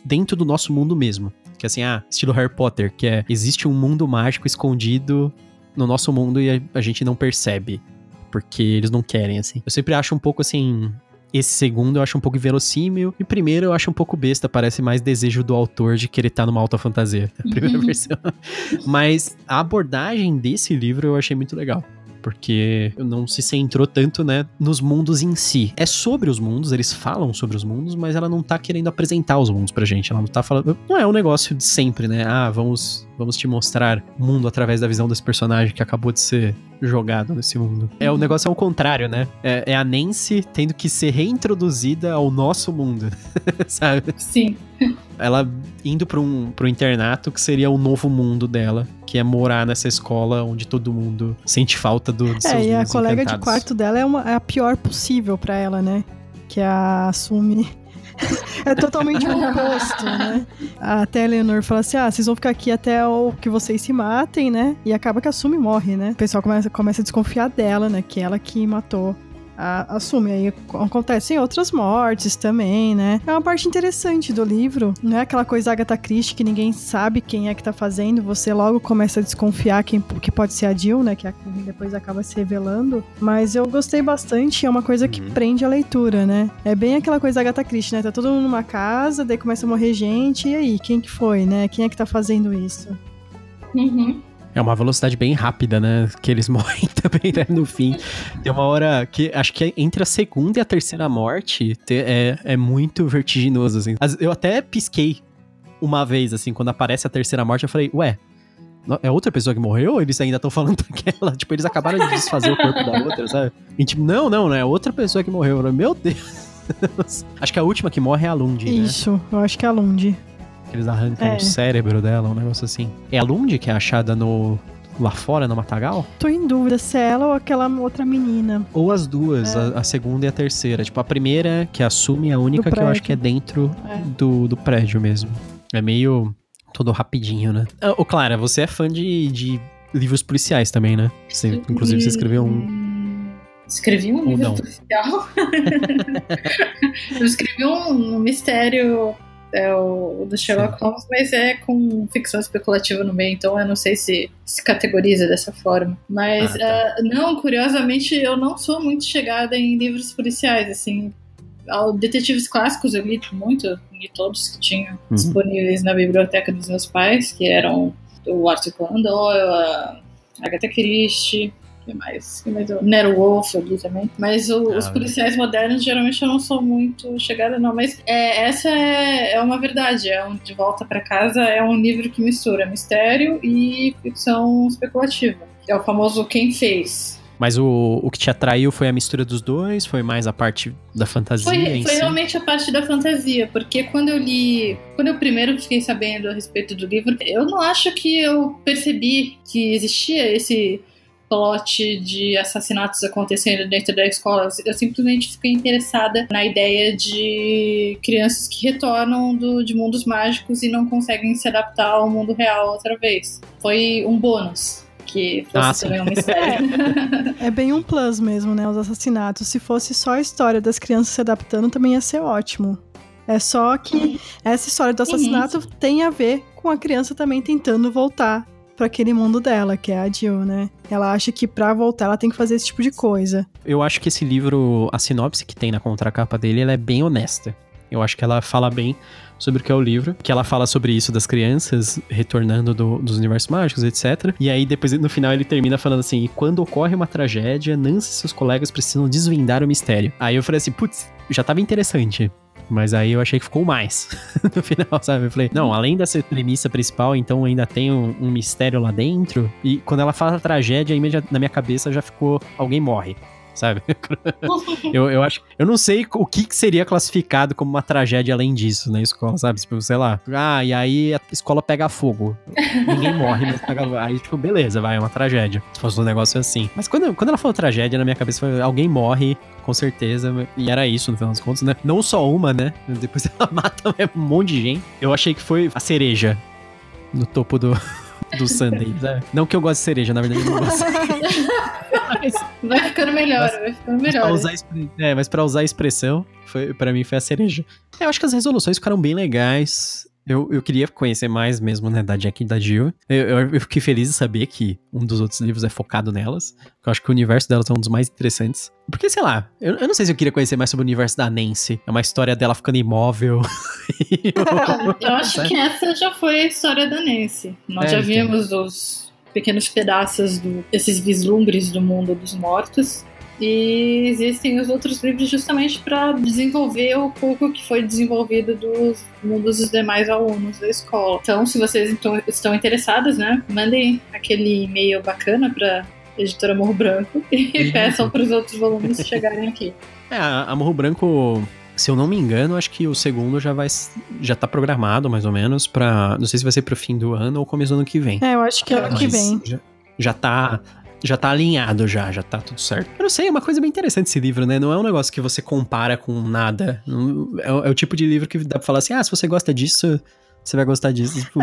S1: dentro do nosso mundo mesmo. Que é assim, ah, estilo Harry Potter, que é existe um mundo mágico escondido no nosso mundo e a, a gente não percebe. Porque eles não querem, assim. Eu sempre acho um pouco assim. Esse segundo eu acho um pouco inverossímil. E o primeiro eu acho um pouco besta. Parece mais desejo do autor de querer estar numa alta fantasia. <laughs> A primeira
S3: Uhum.
S1: versão. Mas a abordagem desse livro eu achei muito legal. Porque não se centrou tanto, né, nos mundos em si. É sobre os mundos, eles falam sobre os mundos, mas ela não tá querendo apresentar os mundos pra gente. Ela não tá falando. Não é um negócio de sempre, né? Ah, vamos, vamos te mostrar o mundo através da visão desse personagem que acabou de ser jogado nesse mundo. É o negócio é o contrário, né? É, é a Nancy tendo que ser reintroduzida ao nosso mundo, <laughs> sabe?
S3: Sim.
S1: Ela indo pra um, pro internato que seria o novo mundo dela, que é morar nessa escola onde todo mundo sente falta do, dos seus
S2: É, e a colega de
S1: encantados.
S2: quarto dela é, uma- é a pior possível pra ela, né? Que é a Assume. <laughs> é totalmente o oposto, né? Até a Eleanor fala assim: ah, vocês vão ficar aqui até o que vocês se matem, né? E acaba que a Assume morre, né? O pessoal começa, começa a desconfiar dela, né? Que ela que matou a Assume. Aí acontecem outras mortes também, né? É uma parte interessante do livro. Não é aquela coisa Agatha Christie que ninguém sabe quem é que tá fazendo. Você logo começa a desconfiar quem, que pode ser a Jill, né? Que a- depois acaba se revelando. Mas eu gostei bastante. É uma coisa que
S1: Uhum.
S2: prende a leitura, né? É bem aquela coisa Agatha Christie, né? Tá todo mundo numa casa, daí começa a morrer gente. E aí, quem que foi, né? Quem é que tá fazendo isso?
S3: Uhum.
S1: É uma velocidade bem rápida, né? Que eles <laughs> morrem também, né? No fim. Tem uma hora que acho que entre a segunda e a terceira morte te- é, é muito vertiginoso, assim. As- Eu até pisquei uma vez, assim, quando aparece a terceira morte, eu falei, ué. É outra pessoa que morreu ou eles ainda estão falando <laughs> daquela? Tipo, eles acabaram de desfazer o corpo da outra, sabe? E tipo, não, não, não é outra pessoa que morreu. Eu falei, Meu Deus. <laughs> Acho que a última que morre é a Lund, né?
S2: Isso, eu acho que é a Lund.
S1: Que eles arrancam
S2: É.
S1: o cérebro dela, um negócio assim. É a Lund que é achada no lá fora, no Matagal?
S2: Tô em dúvida se é ela ou aquela outra menina.
S1: Ou as duas, a, a segunda e a terceira. Tipo, a primeira que assume é a única que eu acho que é dentro
S2: É.
S1: do, do prédio mesmo. É meio todo rapidinho, né? Ah, Ô, Clara, você é fã de, de livros policiais também, né? Você, inclusive, você escreveu um.
S3: Escrevi um
S1: Ou
S3: livro
S1: não.
S3: policial. <laughs> eu escrevi um, um mistério é, o, do Sherlock Holmes, mas é com ficção especulativa no meio, então eu não sei se se categoriza dessa forma. Mas,
S1: Ah, tá.
S3: ah, não, curiosamente, eu não sou muito chegada em livros policiais, assim. Detetives clássicos eu li muito, li todos que tinham
S1: Uhum.
S3: disponíveis na biblioteca dos meus pais, que eram o Arthur Conan Doyle, a Agatha Christie, mais? Eu... Nero Wolf eu li também. Mas o-
S1: Ah,
S3: os policiais modernos, geralmente, eu não sou muito chegada, não. Mas é, essa é, é uma verdade. É um De Volta pra Casa é um livro que mistura mistério e ficção especulativa. É o famoso Quem Fez.
S1: Mas o, o que te atraiu foi a mistura dos dois? Foi mais a parte da fantasia
S3: Foi, foi
S1: si?
S3: realmente a parte da fantasia, porque quando eu li. Quando eu primeiro fiquei sabendo a respeito do livro, eu não acho que eu percebi que existia esse plot de assassinatos acontecendo dentro da escola. Eu simplesmente fiquei interessada na ideia de crianças que retornam do, de mundos mágicos e não conseguem se adaptar ao mundo real outra vez. Foi um bônus. Que fosse
S1: Ah, sim.
S3: também um mistério.
S2: É bem um plus mesmo, né? Os assassinatos. Se fosse só a história das crianças se adaptando, também ia ser ótimo. É só que essa história do assassinato tem a ver com a criança também tentando voltar para aquele mundo dela, que é a Jill, né? Ela acha que pra voltar ela tem que fazer esse tipo de coisa.
S1: Eu acho que esse livro, a sinopse que tem na contracapa dele, ela é bem honesta. Eu acho que ela fala bem sobre o que é o livro, que ela fala sobre isso das crianças retornando do- dos universos mágicos, etc. E aí depois no final ele termina falando assim: "E quando ocorre uma tragédia, Nancy e seus colegas precisam desvendar o mistério". Aí eu falei assim: "Putz, já tava interessante". Mas aí eu achei que ficou mais <laughs> no final, sabe? Eu falei, não, além dessa premissa principal, então ainda tem um, um mistério lá dentro. E quando ela fala tragédia, imediat- na minha cabeça já ficou alguém morre, sabe? <laughs> Eu, eu acho. Eu não sei o que, que seria classificado como uma tragédia além disso na escola, sabe? Tipo, sei lá. Ah, e aí a escola pega fogo. Ninguém morre, mas pega. Aí, tipo, beleza, vai, é uma tragédia. Se fosse um negócio assim. Mas quando, quando ela falou tragédia, na minha cabeça foi alguém morre, com certeza. E era isso, no final das contas, né? Não só uma, né? Depois <laughs> ela mata um monte de gente. Eu achei que foi a cereja no topo do. Do Sunday, sabe? Não que eu goste de cereja, na verdade eu não gosto.
S3: Vai ficando melhor,
S1: Mas-
S3: vai ficando
S1: Mas
S3: melhor.
S1: pra usar é, mas pra usar a expressão, foi, pra mim foi a cereja. Eu acho que as resoluções ficaram bem legais. Eu, eu queria conhecer mais mesmo, né, da Jack e da Jill. Eu, eu, eu fiquei feliz de saber que um dos outros livros é focado nelas. Eu acho que o universo delas é um dos mais interessantes. Porque, sei lá, eu, eu não sei se eu queria conhecer mais sobre o universo da Nancy. É uma história dela ficando imóvel. <laughs> Eu-
S3: acho que essa já foi a história da Nancy. Nós
S1: É,
S3: já
S1: então.
S3: vimos os pequenos pedaços do, esses vislumbres do mundo dos mortos. E existem os outros livros justamente para desenvolver o pouco que foi desenvolvido dos mundos dos demais alunos da escola. Então, se vocês então, estão interessados, né, mandem aquele e-mail bacana para editora Morro Branco <laughs> e
S1: Uhum.
S3: peçam para os outros volumes chegarem aqui.
S1: É, a Morro Branco, se eu não me engano, acho que o segundo já vai já tá programado mais ou menos pra, não sei se vai ser pro fim do ano ou começo do ano que vem.
S2: É, eu acho que ano que vem.
S1: Já, já tá já tá alinhado já, já tá tudo certo. Eu não sei, é uma coisa bem interessante esse livro, né? Não é um negócio que você compara com nada. Não- É, o- é o tipo de livro que dá pra falar assim: "Ah, se você gosta disso, você vai gostar disso". Tipo,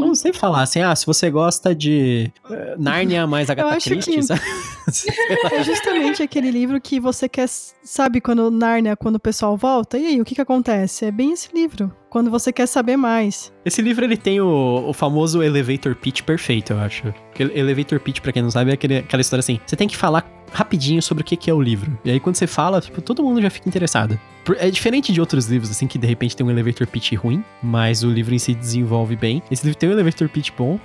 S1: vamos sempre falar assim: "Ah, se você gosta de eh, Nárnia mais Agatha Christie",
S2: que-
S1: sabe? <laughs>
S2: É justamente aquele livro que você quer, sabe, quando Nárnia, quando o pessoal volta, e aí, o que que acontece? É bem esse livro. Quando você quer saber mais.
S1: Esse livro ele tem o, o famoso elevator pitch perfeito, eu acho. Elevator pitch, pra quem não sabe, é aquele- aquela história assim: você tem que falar rapidinho sobre o que, que é o livro. E aí quando você fala, tipo, todo mundo já fica interessado. É diferente de outros livros, assim, que de repente tem um elevator pitch ruim, mas o livro em si desenvolve bem. Esse livro tem um elevator pitch bom.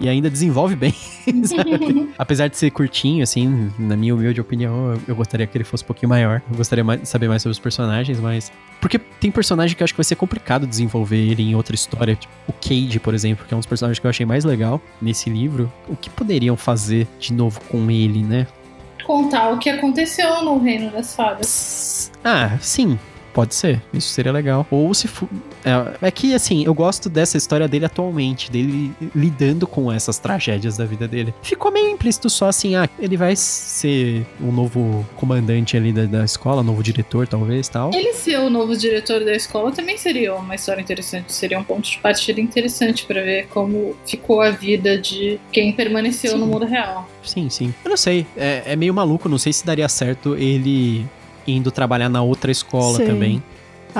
S1: E ainda desenvolve bem? <laughs> <laughs> Apesar de ser curtinho, assim, na minha humilde opinião, eu, eu gostaria que ele fosse um pouquinho maior. Eu gostaria mais, de saber mais sobre os personagens, mas porque tem personagem que eu acho que vai ser complicado desenvolver ele em outra história. Tipo, o Cade, por exemplo, que é um dos personagens que eu achei mais legal nesse livro. O que poderiam fazer de novo com ele, né?
S3: Contar o que aconteceu no Reino das Fadas.
S1: Ah, sim. Pode ser, isso seria legal. Ou se for. É, é que, assim, eu gosto dessa história dele atualmente, dele lidando com essas tragédias da vida dele. Ficou meio implícito só assim, ah, ele vai ser um novo comandante ali da, da escola, novo diretor, talvez tal.
S3: Ele ser o novo diretor da escola também seria uma história interessante, seria um ponto de partida interessante pra ver como ficou a vida de quem permaneceu
S1: Sim.
S3: no mundo real.
S1: Sim, sim. Eu não sei, é, é meio maluco, não sei se daria certo ele indo trabalhar na outra escola
S2: Sim.
S1: também.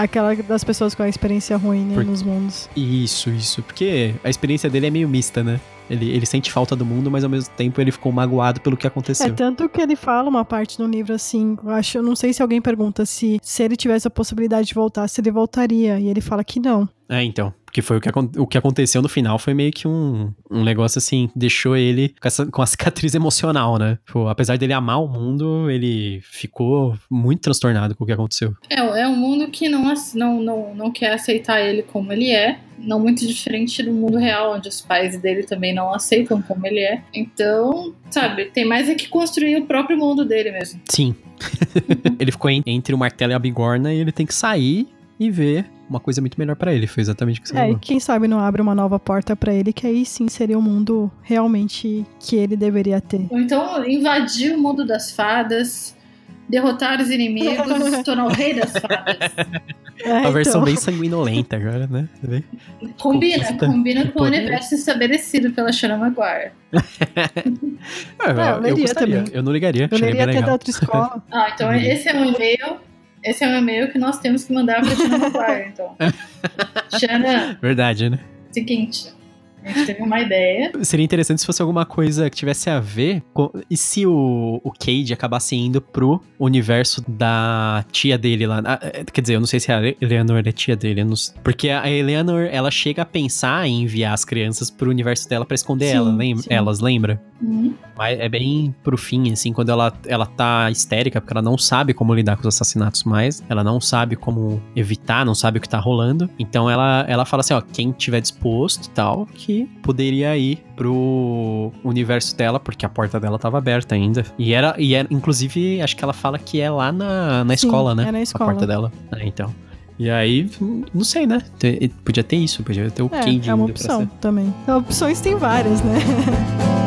S2: Aquela das pessoas com a experiência ruim, né,
S1: Por-
S2: nos mundos.
S1: Isso, isso. Porque a experiência dele é meio mista, né? Ele, ele sente falta do mundo, mas ao mesmo tempo ele ficou magoado pelo que
S2: É
S1: aconteceu.
S2: tanto que ele fala uma parte no livro assim, eu acho, eu não sei se alguém pergunta se se ele tivesse a possibilidade de voltar, se ele voltaria, e ele fala que não.
S1: É, então. Porque foi o que, o que aconteceu no final foi meio que um, um negócio assim, deixou ele com, essa, com a cicatriz <laughs> emocional, né? Pô, apesar dele amar o mundo, ele ficou muito transtornado com o que aconteceu.
S3: É, é um mundo que não, não, não, não quer aceitar ele como ele é. Não muito diferente do mundo real, onde os pais dele também não aceitam como ele é. Então, sabe, tem mais é que construir o próprio mundo dele mesmo.
S1: Sim. <laughs> ele ficou en- entre o martelo e a bigorna e ele tem que sair e ver uma coisa muito melhor pra ele. Foi exatamente o que você
S2: É, e
S1: falou.
S2: quem sabe não abre uma nova porta pra ele, que aí sim seria o mundo realmente que ele deveria ter.
S3: Ou então invadir o mundo das fadas, derrotar os inimigos, <laughs> se tornar o rei das fadas.
S2: É,
S1: A versão
S2: então.
S1: bem sanguinolenta agora, né? Bem-
S3: Combina,
S1: Conquista
S3: combina com o universo estabelecido pela Shannon Maguire. <laughs>
S1: Ah,
S2: eu
S1: eu,
S2: leria
S1: gostaria.
S2: também.
S1: Eu não ligaria.
S2: Eu leria
S1: bem
S2: ter da outra escola.
S3: Ah, então
S1: Uhum.
S3: esse é um e-mail. Esse é um e-mail que nós temos que mandar pra Shannon Maguire, então. <laughs> Shannon,
S1: Verdade, né?
S3: seguinte. A gente teve uma ideia.
S1: Seria interessante se fosse alguma coisa que tivesse a ver com. E se o, o Cade acabasse indo pro universo da tia dele lá? Ah, é, quer dizer, eu não sei se a Eleanor é tia dele. não Porque a Eleanor, ela chega a pensar em enviar as crianças pro universo dela pra esconder
S2: Sim,
S1: ela, lembra? elas, lembra?
S3: Hum,
S1: Mas é bem pro fim, assim, quando ela, ela tá histérica, porque ela não sabe como lidar com os assassinatos mais, ela não sabe como evitar, não sabe o que tá rolando. Então ela, ela fala assim, ó, quem tiver disposto e tal, que poderia ir pro universo dela, porque a porta dela tava aberta ainda. E era, e era inclusive, acho que ela fala que é lá na, na
S2: Sim,
S1: escola, né?
S2: é na
S1: A
S2: escola.
S1: porta dela. É, então. E aí, não sei, né? Podia ter isso, podia ter o Cade
S2: É, é uma opção também. Opções tem várias, né? <laughs>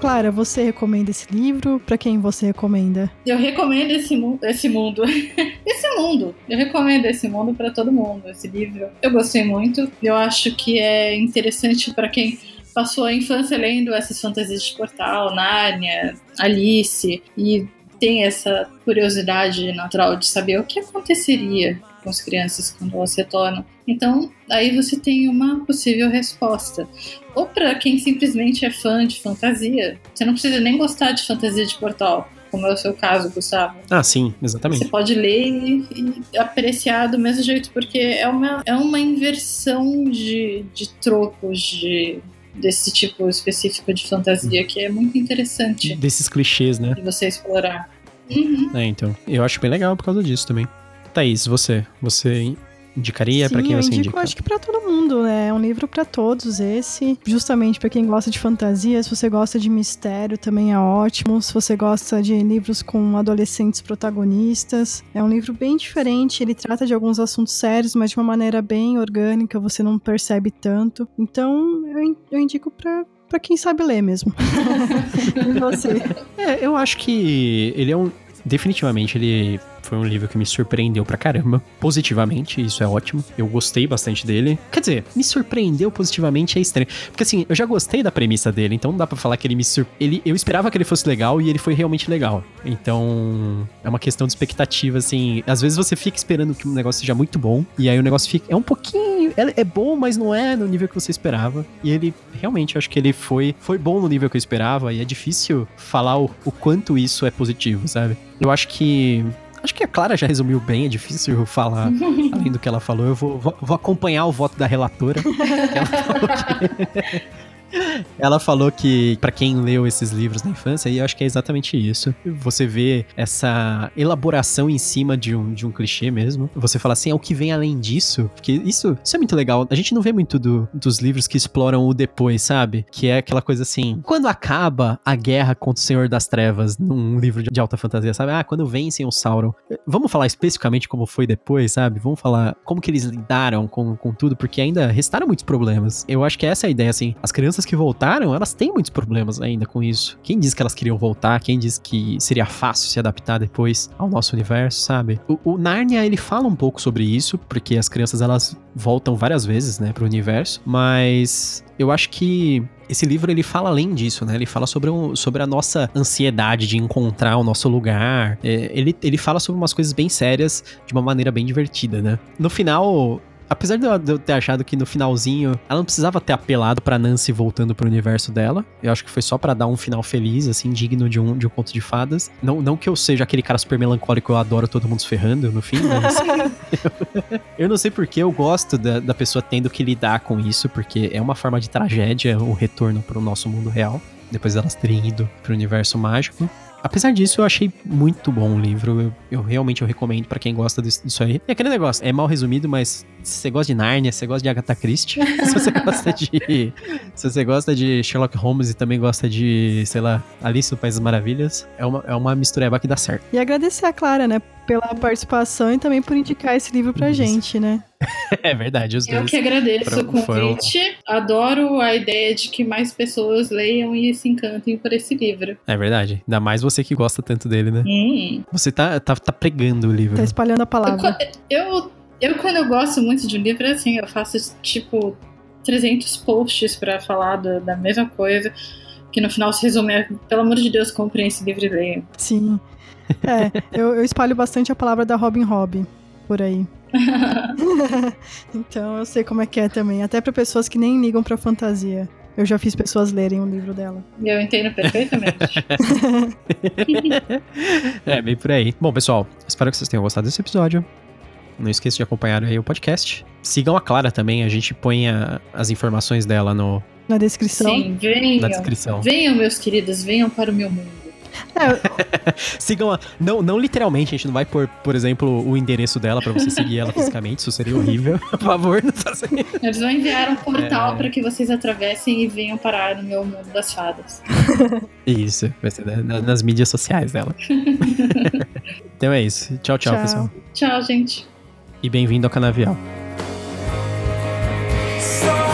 S2: Clara, você recomenda esse livro? Pra quem você recomenda?
S3: Eu recomendo esse, mu esse mundo. <laughs> esse mundo. Eu recomendo esse mundo pra todo mundo. Esse livro. Eu gostei muito. Eu acho que é interessante pra quem passou a infância lendo essas fantasias de portal, Nárnia, Alice, e tem essa curiosidade natural de saber o que aconteceria com as crianças quando elas retornam. Então, aí você tem uma possível resposta. Ou para quem simplesmente é fã de fantasia, você não precisa nem gostar de fantasia de portal, como é o seu caso, Gustavo.
S1: Ah, sim,
S3: Você
S1: exatamente.
S3: pode ler e, e apreciar do mesmo jeito, porque é uma, é uma inversão de, de tropos de, desse tipo específico de fantasia que é muito interessante
S1: Desses clichês, né?
S3: de você explorar. Uhum.
S1: É, então. Eu acho bem legal por causa disso também. Thaís, você? Você indicaria? pra
S2: Sim,
S1: quem
S2: eu
S1: você
S2: indico,
S1: indica?
S2: acho que pra todo mundo, né? É um livro pra todos esse. Justamente pra quem gosta de fantasia, se você gosta de mistério, também é ótimo. Se você gosta de livros com adolescentes protagonistas, é um livro bem diferente. Ele trata de alguns assuntos sérios, mas de uma maneira bem orgânica, você não percebe tanto. Então, eu, in- eu indico pra Pra quem sabe ler mesmo. <laughs> e você?
S1: É, eu acho que ele é um. Definitivamente, ele foi um livro que me surpreendeu pra caramba. Positivamente, isso é ótimo. Eu gostei bastante dele. Quer dizer, me surpreendeu positivamente é estranho. Porque assim, eu já gostei da premissa dele, então não dá pra falar que ele me sur... ele Eu esperava que ele fosse legal e ele foi realmente legal. Então, é uma questão de expectativa, assim. Às vezes você fica esperando que um negócio seja muito bom, e aí o negócio fica. É um pouquinho. É, é bom, mas não é no nível que você esperava. E ele, realmente, eu acho que ele foi, foi bom no nível que eu esperava, e é difícil falar o, o quanto isso é positivo, sabe? Eu acho que. Acho que a Clara já resumiu bem, é difícil falar <laughs> além do que ela falou. Eu vou, vou, acompanhar o voto da relatora. <laughs> que ela falou que. Ela falou que para quem leu esses livros na infância, e eu acho que é exatamente isso. Você vê essa elaboração em cima de um, de um clichê mesmo. Você fala assim, é o que vem além disso. Porque isso, isso é muito legal. A gente não vê muito do- dos livros que exploram o depois, sabe? Que é aquela coisa assim, quando acaba a guerra contra o Senhor das Trevas num livro de de alta fantasia, sabe? Ah, quando vencem o Sauron. Vamos falar especificamente como foi depois, sabe? Vamos falar como que eles lidaram com, com tudo, porque ainda restaram muitos problemas. Eu acho que essa é a ideia, assim. As crianças que voltaram, elas têm muitos problemas ainda com isso. Quem disse que elas queriam voltar? Quem disse que seria fácil se adaptar depois ao nosso universo, sabe? O, o Narnia, ele fala um pouco sobre isso, porque as crianças, elas voltam várias vezes, né, pro universo, mas eu acho que esse livro ele fala além disso, né? Ele fala sobre, o- sobre a nossa ansiedade de encontrar o nosso lugar. É, ele, ele fala sobre umas coisas bem sérias de uma maneira bem divertida, né? No final, Apesar de eu, de eu ter achado que no finalzinho ela não precisava ter apelado pra Nancy voltando pro universo dela. Eu acho que foi só pra dar um final feliz, assim, digno de um, de um conto de fadas. Não, não que eu seja aquele cara super melancólico, eu adoro todo mundo se ferrando no fim, mas. <laughs> <laughs> eu não sei porque eu gosto da, da pessoa tendo que lidar com isso, porque é uma forma de tragédia o retorno pro nosso mundo real. Depois delas terem ido pro universo mágico. Apesar disso, eu achei muito bom o livro. Eu, eu realmente eu recomendo pra quem gosta disso, disso aí. É aquele negócio, é mal resumido, mas se você gosta de Narnia, se você gosta de Agatha Christie, <laughs> se você gosta de. Se você gosta de Sherlock Holmes e também gosta de, sei lá, Alice no País das Maravilhas, é uma, é uma mistureba que dá certo.
S2: E agradecer a Clara, né, pela participação e também por indicar esse livro pra
S1: Isso.
S2: gente, né? <laughs>
S1: é verdade, os
S3: Eu
S1: dois.
S3: que agradeço
S1: foram-
S3: o
S1: foram-
S3: convite. Adoro a ideia de que mais pessoas leiam e se encantem por esse livro.
S1: É verdade. Ainda mais você que gosta tanto dele, né?
S3: Hum.
S1: Você tá, tá, tá pregando o livro.
S2: Tá espalhando a
S3: Eu,
S2: palavra.
S3: co- eu, eu, quando eu gosto muito de um livro, assim, eu faço tipo 300 posts pra falar do- da mesma coisa. Que no final se resume a, pelo amor de Deus, comprem esse livro e leiam.
S2: Sim. É, eu, eu espalho bastante a palavra da Robin Hobb por aí. <laughs> então eu sei como é que é também. Até pra pessoas que nem ligam pra fantasia. Eu já fiz pessoas lerem o livro dela.
S3: Eu entendo perfeitamente. <laughs>
S1: É, bem por aí. Bom, pessoal, espero que vocês tenham gostado desse episódio. Não esqueça de acompanhar aí o podcast. Sigam a Clara também, a gente põe a- as informações dela no,
S2: Na descrição.
S3: Sim, venham.
S1: na descrição.
S3: Venham, meus queridos, venham para o meu mundo.
S2: É. <laughs>
S1: Sigam a. Não, não literalmente, a gente não vai pôr, por exemplo, o endereço dela pra você seguir ela fisicamente, isso seria horrível. <laughs> Por favor, não faça isso.
S3: Eles vão enviar um portal
S1: é...
S3: pra que vocês atravessem e venham parar no meu mundo das fadas. <laughs>
S1: Isso, vai ser na, nas mídias sociais dela. então é isso. Tchau, tchau,
S2: tchau.
S1: pessoal.
S3: Tchau, gente.
S1: E bem-vindo ao Canavial. So